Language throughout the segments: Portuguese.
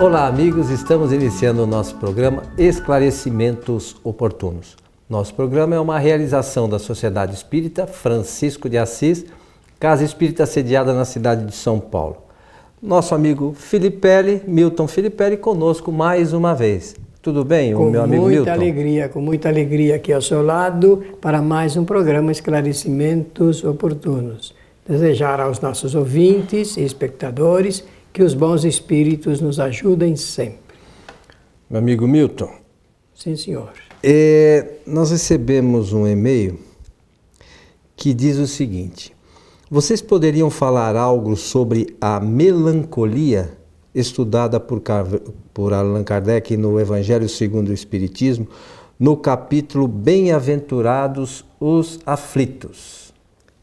Olá, amigos, estamos iniciando o nosso programa Esclarecimentos Oportunos. Nosso programa é uma realização da Sociedade Espírita Francisco de Assis, Casa Espírita sediada na cidade de São Paulo. Nosso amigo Filipelli, Milton Filipelli, conosco mais uma vez. Tudo bem, com o meu amigo Milton? Com muita alegria, com muita alegria aqui ao seu lado para mais um programa Esclarecimentos Oportunos. Desejar aos nossos ouvintes e espectadores que os bons espíritos nos ajudem sempre. Meu amigo Milton. Sim, senhor. É, nós recebemos um e-mail que diz o seguinte: Vocês poderiam falar algo sobre a melancolia estudada por, por Allan Kardec no Evangelho segundo o Espiritismo, no capítulo Bem-aventurados os aflitos?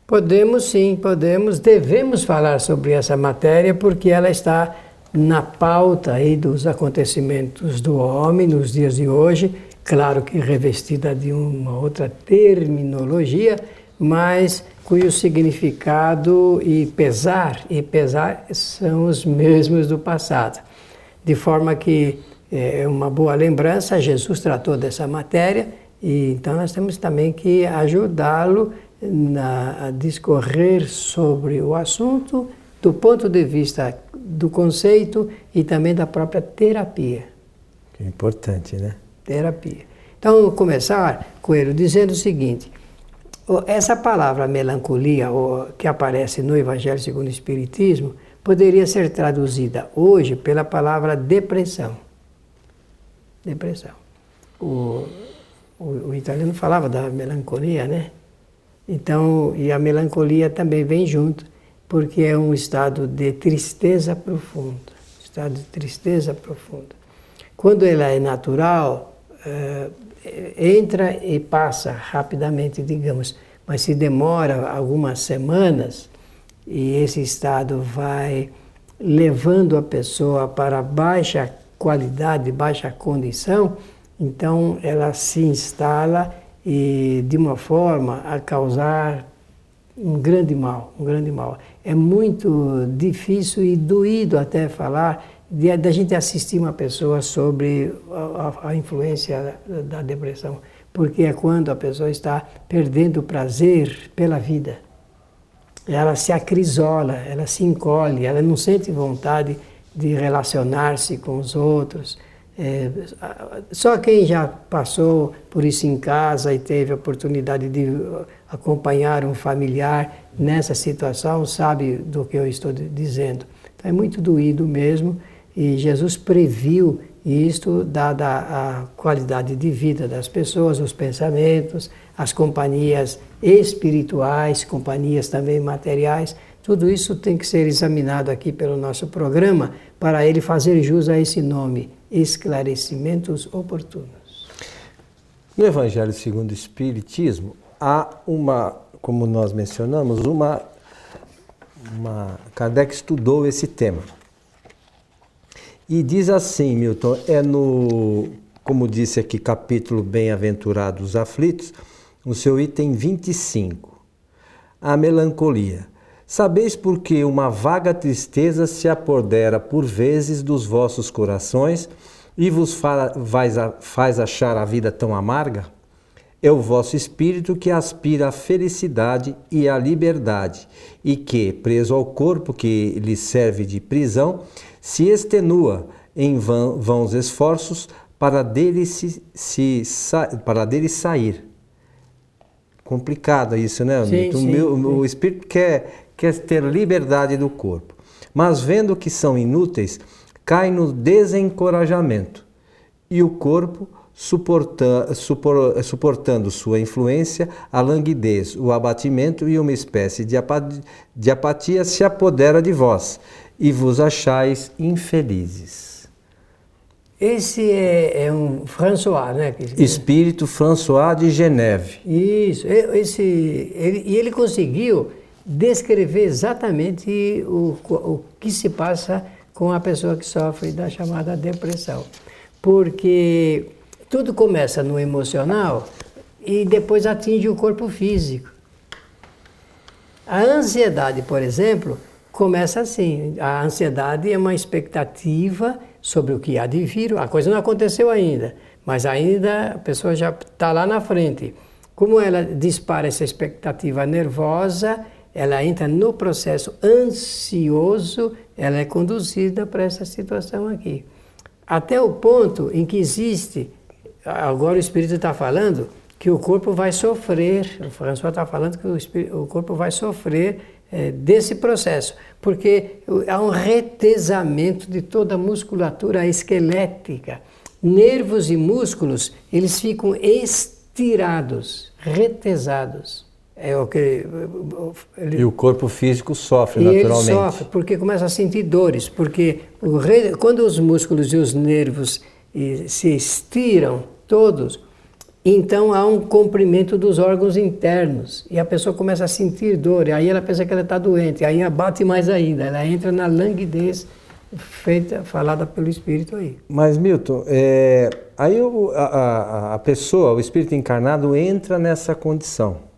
Podemos sim, podemos, devemos falar sobre essa matéria porque ela está na pauta aí dos acontecimentos do homem nos dias de hoje claro que revestida de uma outra terminologia, mas cujo significado e pesar e pesar são os mesmos do passado. De forma que é uma boa lembrança, Jesus tratou dessa matéria e então nós temos também que ajudá-lo a discorrer sobre o assunto do ponto de vista do conceito e também da própria terapia. Que é importante, né? terapia. Então, começar, Coelho, dizendo o seguinte: essa palavra melancolia, que aparece no Evangelho segundo o Espiritismo, poderia ser traduzida hoje pela palavra depressão. Depressão. O, o, o italiano falava da melancolia, né? Então, e a melancolia também vem junto, porque é um estado de tristeza profunda. Estado de tristeza profunda. Quando ela é natural, uh, entra e passa rapidamente, digamos, mas se demora algumas semanas e esse estado vai levando a pessoa para baixa qualidade, baixa condição, então ela se instala e de uma forma a causar um grande mal, um grande mal. É muito difícil e doído até falar da gente assistir uma pessoa sobre a, a, influência da depressão, porque é quando a pessoa está perdendo o prazer pela vida. Ela se acrisola, ela se encolhe, ela não sente vontade de relacionar-se com os outros. É, só quem já passou por isso em casa e teve a oportunidade de acompanhar um familiar nessa situação sabe do que eu estou dizendo. Então é muito doído mesmo e Jesus previu isto, dada a qualidade de vida das pessoas, os pensamentos, as companhias espirituais, companhias também materiais. Tudo isso tem que ser examinado aqui pelo nosso programa para ele fazer jus a esse nome, esclarecimentos oportunos. No Evangelho segundo o Espiritismo, há uma, como nós mencionamos, uma, uma Kardec estudou esse tema. E diz assim, Milton, é no, como disse aqui, capítulo Bem-aventurados aflitos, no seu item 25. A melancolia. Sabeis por que uma vaga tristeza se apodera por vezes dos vossos corações e vos faz achar a vida tão amarga? É o vosso espírito que aspira à felicidade e à liberdade, e que, preso ao corpo que lhe serve de prisão, se extenua em vãos esforços para dele, se, se, para dele sair. Complicado isso, né? Sim, o, sim, meu, sim. o espírito quer, quer ter liberdade do corpo, mas vendo que são inúteis, cai no desencorajamento e o corpo suporta, supor, suportando sua influência, a languidez, o abatimento e uma espécie de apatia, de apatia se apodera de vós e vos achais infelizes. Esse é, é um François, né? Espírito François de Geneve. Isso, esse, ele, e ele conseguiu descrever exatamente o, o que se passa com a pessoa que sofre da chamada depressão. Porque tudo começa no emocional e depois atinge o corpo físico. A ansiedade, por exemplo, começa assim. A ansiedade é uma expectativa sobre o que há de vir. A coisa não aconteceu ainda, mas ainda a pessoa já está lá na frente. Como ela dispara essa expectativa nervosa, ela entra no processo ansioso, ela é conduzida para essa situação aqui. Até o ponto em que existe, agora o Espírito está falando, que o corpo vai sofrer, o François está falando que o, espírito, o corpo vai sofrer é, desse processo, porque há um retesamento de toda a musculatura esquelética. Nervos e músculos, eles ficam estirados, retesados. É o que ele, e o corpo físico sofre e naturalmente. Ele sofre porque começa a sentir dores, porque quando os músculos e os nervos se estiram todos, então há um comprimento dos órgãos internos e a pessoa começa a sentir dor, e aí ela pensa que ela está doente, aí abate mais ainda, ela entra na languidez feita, falada pelo espírito aí. Mas Milton, é, aí o, a, a, a pessoa, o espírito encarnado entra nessa condição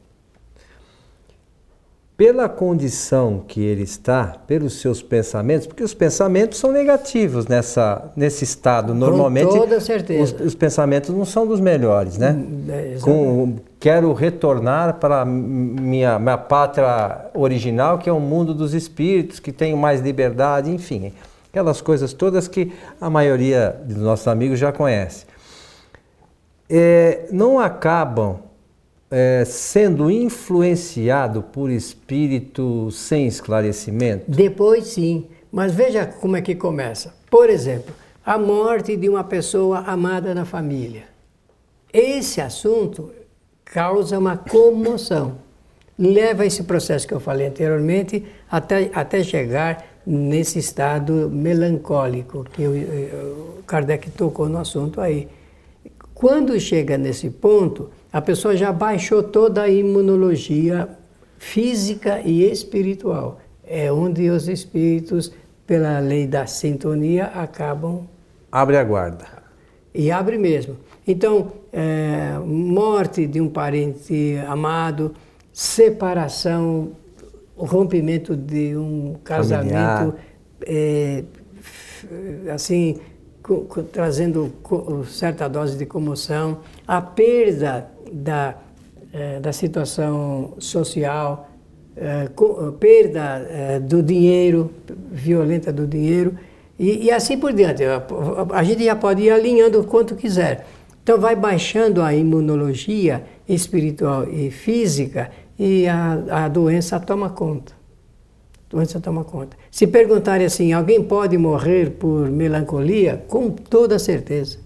pela condição que ele está, pelos seus pensamentos, porque os pensamentos são negativos nessa, nesse estado. Normalmente, Com toda certeza. Os, os pensamentos não são dos melhores, né? Hum, é, Com, quero retornar para minha, minha pátria original, que é o mundo dos espíritos, que tenho mais liberdade, enfim. Aquelas coisas todas que a maioria dos nossos amigos já conhece. É, não acabam é, sendo influenciado por espírito sem esclarecimento? Depois sim, mas veja como é que começa. Por exemplo, a morte de uma pessoa amada na família. Esse assunto causa uma comoção. Leva esse processo que eu falei anteriormente até, até chegar nesse estado melancólico que o Kardec tocou no assunto aí. Quando chega nesse ponto, a pessoa já baixou toda a imunologia física e espiritual. É onde os espíritos, pela lei da sintonia, acabam. Abre a guarda. E abre mesmo. Então, é, morte de um parente amado, separação, rompimento de um casamento, é, assim, trazendo certa dose de comoção, a perda da, eh, da situação social, eh, perda eh, do dinheiro, violenta do dinheiro, e, e, assim por diante. A gente já pode ir alinhando quanto quiser. Então vai baixando a imunologia espiritual e física e a, a doença toma conta. A doença toma conta. Se perguntarem assim, alguém pode morrer por melancolia? Com toda certeza.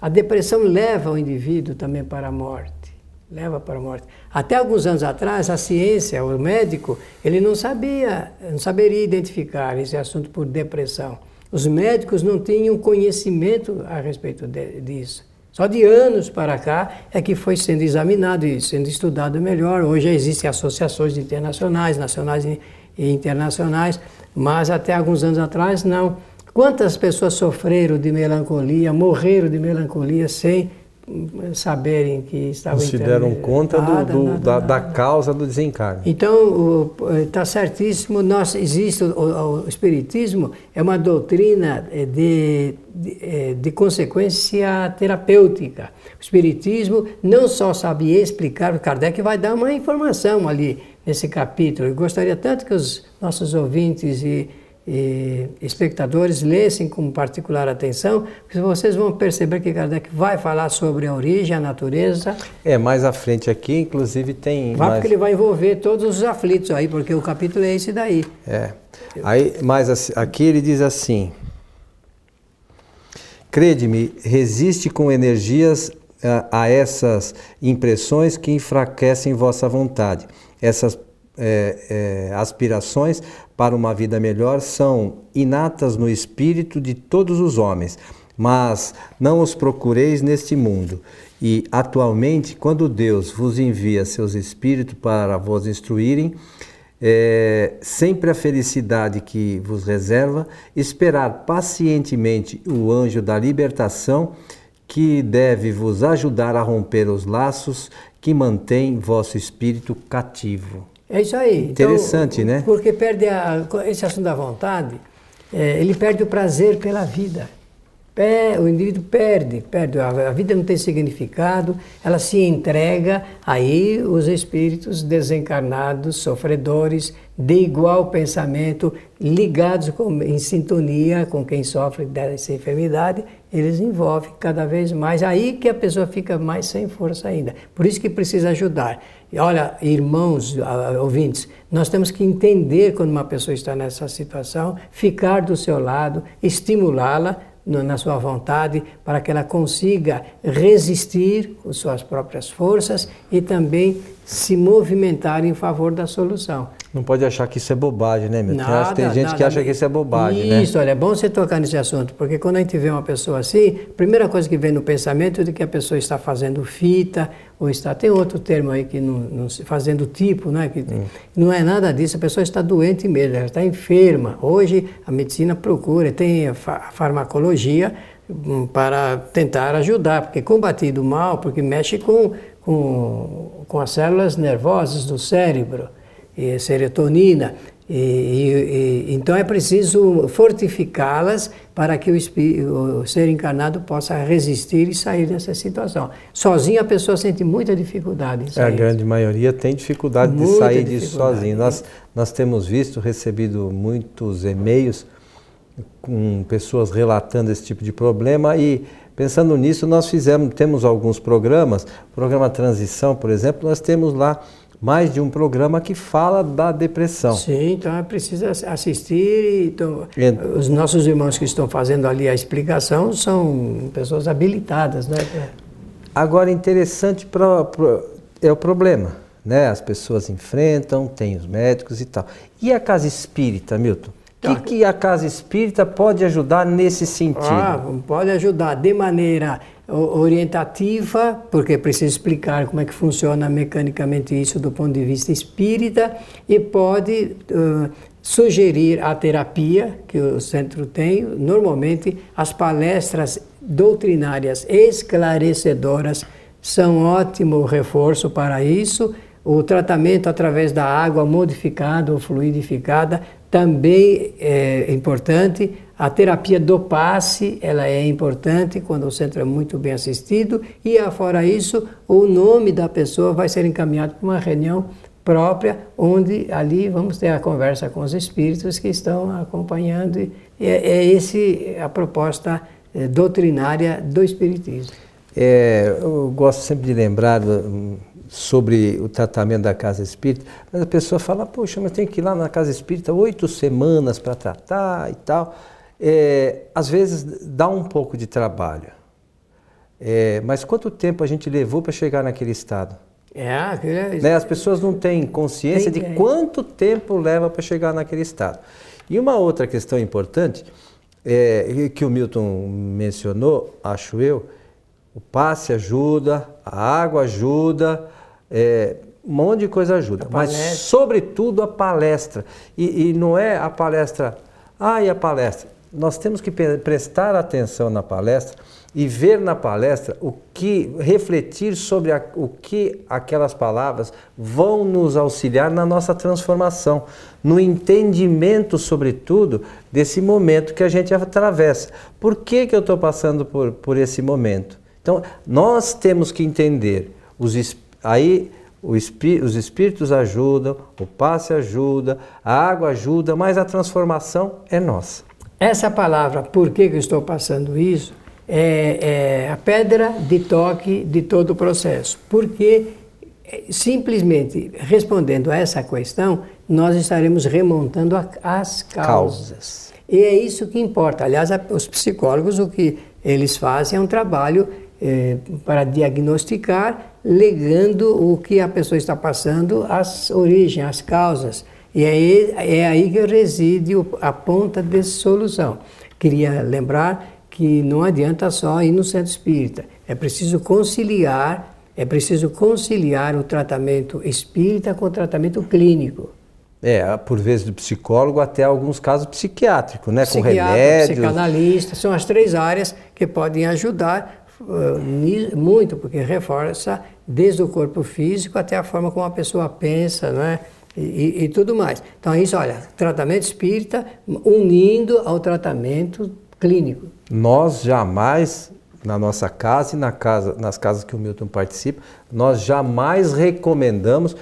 A depressão leva o indivíduo também para a morte. Leva para a morte. Até alguns anos atrás, a ciência, o médico, ele não sabia, não saberia identificar esse assunto por depressão. Os médicos não tinham conhecimento a respeito de, disso. Só de anos para cá é que foi sendo examinado e sendo estudado melhor. Hoje existem associações internacionais, nacionais e internacionais, mas até alguns anos atrás não. Quantas pessoas sofreram de melancolia, morreram de melancolia sem saberem que estavam Não se deram conta nada, do, do, nada, da, nada. da, causa do desencarne. Então, está certíssimo, nós, existe o, o, Espiritismo, é uma doutrina eh, de, de, eh, de, consequência terapêutica. O Espiritismo não só sabe explicar, o Kardec vai dar uma informação ali nesse capítulo. Eu gostaria tanto que os nossos ouvintes e espectadores lessem com particular atenção, porque vocês vão perceber que Kardec vai falar sobre a origem, a natureza. É, mais à frente aqui, inclusive, tem. Vai mais... porque ele vai envolver todos os aflitos aí, porque o capítulo é esse daí. É. Aí, mas aqui ele diz assim: Crede-me, resiste com energias a, a essas impressões que enfraquecem vossa vontade. Essas é, é, aspirações para uma vida melhor são inatas no espírito de todos os homens, mas não os procureis neste mundo. E atualmente, quando Deus vos envia seus espíritos para vos instruírem, é, sempre a felicidade que vos reserva, esperar pacientemente o anjo da libertação que deve vos ajudar a romper os laços que mantêm vosso espírito cativo. É isso aí. Interessante, então, né? Porque perde a, esse assunto da vontade, é, ele perde o prazer pela vida. O indivíduo perde, perde, a vida não tem significado, ela se entrega, aí os espíritos desencarnados, sofredores, de igual pensamento, ligados com, em sintonia com quem sofre dessa enfermidade, eles envolvem cada vez mais, aí que a pessoa fica mais sem força ainda. Por isso que precisa ajudar. E olha, irmãos, ouvintes, nós temos que entender quando uma pessoa está nessa situação, ficar do seu lado, estimulá-la, na sua vontade, para que ela consiga resistir com suas próprias forças e também se movimentar em favor da solução. Não pode achar que isso é bobagem, né, meu? Nada, tem gente nada, que acha que isso é bobagem, isso, né? Isso, olha, é bom você tocar nesse assunto, porque quando a gente vê uma pessoa assim, a primeira coisa que vem no pensamento é de que a pessoa está fazendo fita, ou está, tem outro termo aí que não, não fazendo tipo, né? Que hum. Não é nada disso, a pessoa está doente mesmo, ela está enferma. Hoje a medicina procura, tem a farmacologia hum, para tentar ajudar, porque combater o mal, porque mexe com, com, com as células nervosas do cérebro e serotonina. E, e, e, então é preciso fortificá-las para que o, o, ser encarnado possa resistir e sair dessa situação. Sozinho a pessoa sente muita dificuldade. Em sair. É, a grande maioria tem dificuldade muita de sair dificuldade. disso sozinho. Nós, nós temos visto, recebido muitos e-mails com pessoas relatando esse tipo de problema e pensando nisso nós fizemos, temos alguns programas, programa Transição, por exemplo, nós temos lá mais de um programa que fala da depressão. Sim, então é preciso assistir. Então, os nossos irmãos que estão fazendo ali a explicação são pessoas habilitadas, né? Agora, interessante pra, pra, é o problema, né? As pessoas enfrentam, tem os médicos e tal. E a casa espírita, Milton? O que, tá. que a casa espírita pode ajudar nesse sentido? Ah, pode ajudar de maneira orientativa, porque precisa explicar como é que funciona mecanicamente isso do ponto de vista espírita, e pode uh, sugerir a terapia que o centro tem. Normalmente, as palestras doutrinárias esclarecedoras são ótimo reforço para isso. O tratamento através da água modificada ou fluidificada também é importante. A terapia do passe, ela é importante quando o centro é muito bem assistido e, fora isso, o nome da pessoa vai ser encaminhado para uma reunião própria, onde ali vamos ter a conversa com os espíritos que estão acompanhando. E é, é esse a proposta é, doutrinária do espiritismo. É, eu gosto sempre de lembrar sobre o tratamento da casa espírita, mas a pessoa fala, poxa, mas tem que ir lá na casa espírita oito semanas para tratar e tal. É, às vezes dá um pouco de trabalho. É, mas quanto tempo a gente levou para chegar naquele estado? É, é né? As pessoas não têm consciência de quanto tempo leva para chegar naquele estado. E uma outra questão importante, é, que o Milton mencionou, acho eu, o passe ajuda, a água ajuda, é, um monte de coisa ajuda, mas sobretudo a palestra. E, e, não é a palestra, ah, e a palestra? Nós temos que prestar atenção na palestra e ver na palestra o que, refletir sobre a, o que aquelas palavras vão nos auxiliar na nossa transformação, no entendimento, sobretudo, desse momento que a gente atravessa. Por que, que eu estou passando por, por esse momento? Então, nós temos que entender os espíritos Aí espí os espíritos ajudam, o passe ajuda, a água ajuda, mas a transformação é nossa. Essa palavra, por que, que eu estou passando isso, é, é a pedra de toque de todo o processo. Porque é, simplesmente respondendo a essa questão, nós estaremos remontando a, as causas. causas. E é isso que importa. Aliás, os psicólogos, o que eles fazem é um trabalho é, para diagnosticar, legando o que a pessoa está passando, as origens, as causas. E é, é aí que reside a ponta de solução. Queria lembrar que não adianta só ir no centro espírita, é preciso conciliar, é preciso conciliar o tratamento espírita com o tratamento clínico. É, por vezes do psicólogo até alguns casos psiquiátricos, né? com remédios. psicanalista, são as três áreas que podem ajudar muito, porque reforça desde o corpo físico até a forma como a pessoa pensa, né? e, e, tudo mais. Então, isso, olha, tratamento espírita unindo ao tratamento clínico. Nós jamais, na nossa casa e na casa, nas casas que o Milton participa, nós jamais recomendamos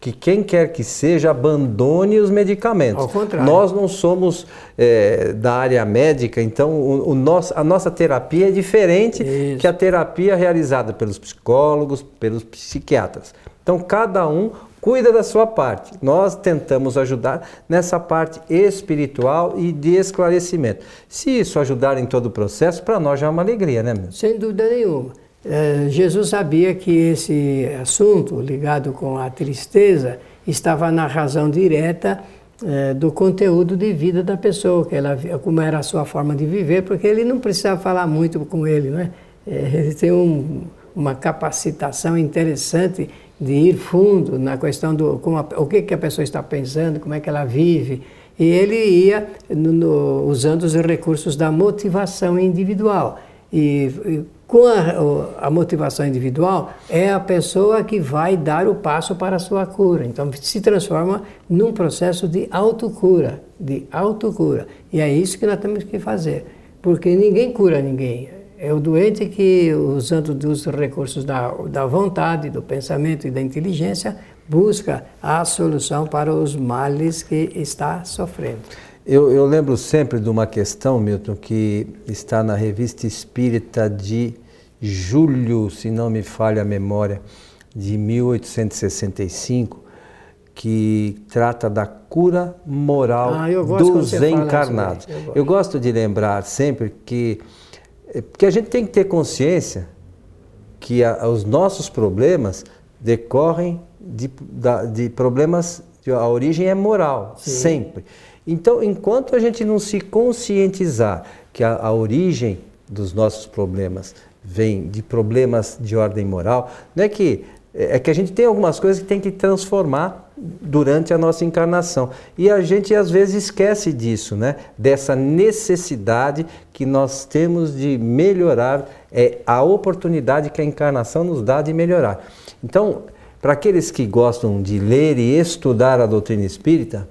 que quem quer que seja abandone os medicamentos. Ao contrário. Nós não somos é, da área médica, então o, o nosso, a nossa terapia é diferente Isso. que a terapia realizada pelos psicólogos, pelos psiquiatras. Então cada um cuida da sua parte. Nós tentamos ajudar nessa parte espiritual e de esclarecimento. Se isso ajudar em todo o processo, para nós já é uma alegria, né, meu? Sem dúvida nenhuma. É, Jesus sabia que esse assunto ligado com a tristeza estava na razão direta é, do conteúdo de vida da pessoa, que ela, como era a sua forma de viver, porque ele não precisava falar muito com ele, né? Ele tem um, uma capacitação interessante de ir fundo na questão do como a, o que, que a pessoa está pensando, como é que ela vive. E ele ia no, no, usando os recursos da motivação individual. E, e com a, a, motivação individual, é a pessoa que vai dar o passo para a sua cura. Então, se transforma num processo de autocura, de autocura. E é isso que nós temos que fazer, porque ninguém cura ninguém. É o doente que, usando dos recursos da, da vontade, do pensamento e da inteligência, busca a solução para os males que está sofrendo. Eu, eu, lembro sempre de uma questão, Milton, que está na revista Espírita de julho, se não me falha a memória, de 1865, que trata da cura moral ah, dos encarnados. Eu gosto. eu gosto de lembrar sempre que, que a gente tem que ter consciência que a, os nossos problemas decorrem de, de problemas, a origem é moral, Sim. sempre. Então, enquanto a gente não se conscientizar que a, a origem dos nossos problemas vem de problemas de ordem moral, não é que é que a gente tem algumas coisas que tem que transformar durante a nossa encarnação. E a gente às vezes esquece disso, né? Dessa necessidade que nós temos de melhorar, é a oportunidade que a encarnação nos dá de melhorar. Então, para aqueles que gostam de ler e estudar a doutrina espírita,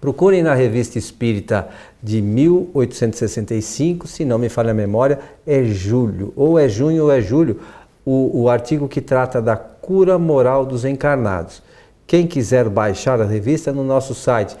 Procurem na Revista Espírita de 1865, se não me falha a memória, é julho, ou é junho ou é julho, o, o artigo que trata da cura moral dos encarnados. Quem quiser baixar a revista no nosso site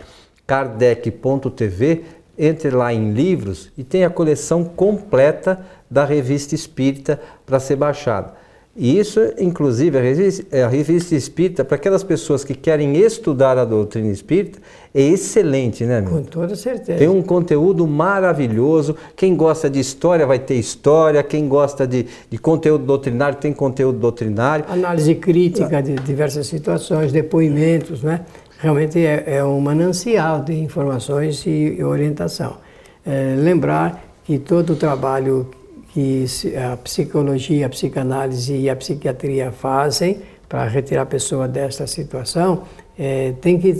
kardec.tv, entre lá em livros e tem a coleção completa da Revista Espírita para ser baixada. E isso, inclusive, a revista, a revista espírita, para aquelas pessoas que querem estudar a doutrina espírita, é excelente, né, meu? Com toda certeza. Tem um conteúdo maravilhoso. Quem gosta de história vai ter história, quem gosta de, de conteúdo doutrinário tem conteúdo doutrinário. Análise crítica de diversas situações, depoimentos, né? Realmente é, é um manancial de informações e orientação. É, lembrar que todo o trabalho que a psicologia, a psicanálise e a psiquiatria fazem para retirar a pessoa desta situação, é, tem que eh,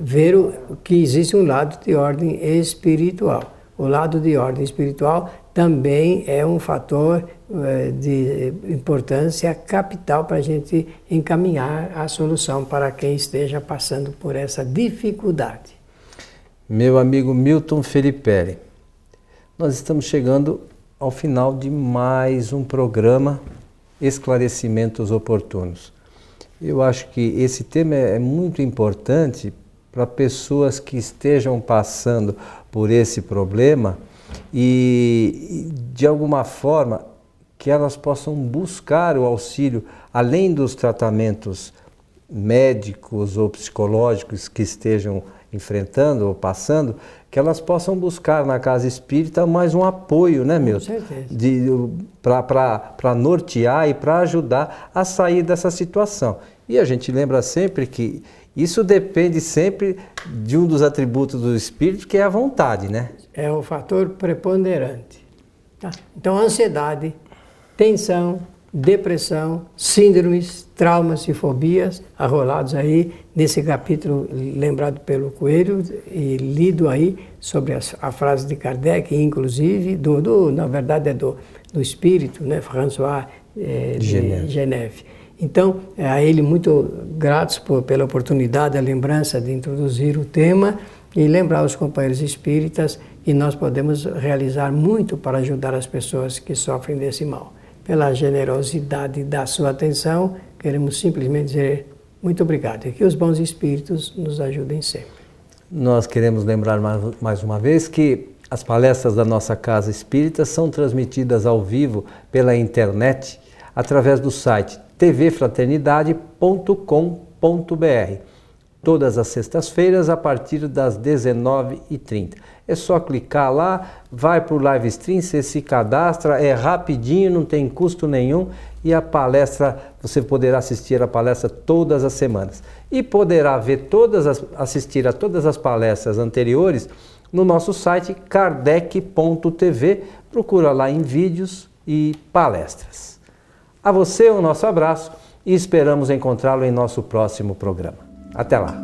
ver o, que existe um lado de ordem espiritual. O lado de ordem espiritual também é um fator é, de importância capital para a gente encaminhar a solução para quem esteja passando por essa dificuldade. Meu amigo Milton Felipe, nós estamos chegando ao final de mais um programa Esclarecimentos Oportunos. Eu acho que esse tema é muito importante para pessoas que estejam passando por esse problema e, de alguma forma, que elas possam buscar o auxílio, além dos tratamentos médicos ou psicológicos que estejam enfrentando ou passando, que elas possam buscar na casa espírita mais um apoio, né, meu? Com certeza. Para nortear e para ajudar a sair dessa situação. E a gente lembra sempre que isso depende sempre de um dos atributos do espírito, que é a vontade, né? É o fator preponderante. Tá? Então, ansiedade, tensão, depressão, síndromes, traumas e fobias arrolados aí nesse capítulo lembrado pelo Coelho e lido aí sobre a, a frase de Kardec, inclusive, do, do, na verdade é do, do espírito, né, François é, de Geneve. Geneve. Então, é a ele muito gratos por, pela oportunidade, a lembrança de introduzir o tema e lembrar os companheiros espíritas que nós podemos realizar muito para ajudar as pessoas que sofrem desse mal. Pela generosidade da sua atenção, queremos simplesmente dizer muito obrigado e que os bons espíritos nos ajudem sempre. Nós queremos lembrar mais uma vez que as palestras da nossa Casa Espírita são transmitidas ao vivo pela internet através do site tvfraternidade.com.br, todas as sextas-feiras a partir das 19h30. É só clicar lá, vai para o live stream, você se cadastra, é rapidinho, não tem custo nenhum e a palestra, você poderá assistir a palestra todas as semanas. E poderá ver todas as, assistir a todas as palestras anteriores no nosso site kardec.tv. Procura lá em vídeos e palestras. A você o nosso abraço e esperamos encontrá-lo em nosso próximo programa. Até lá!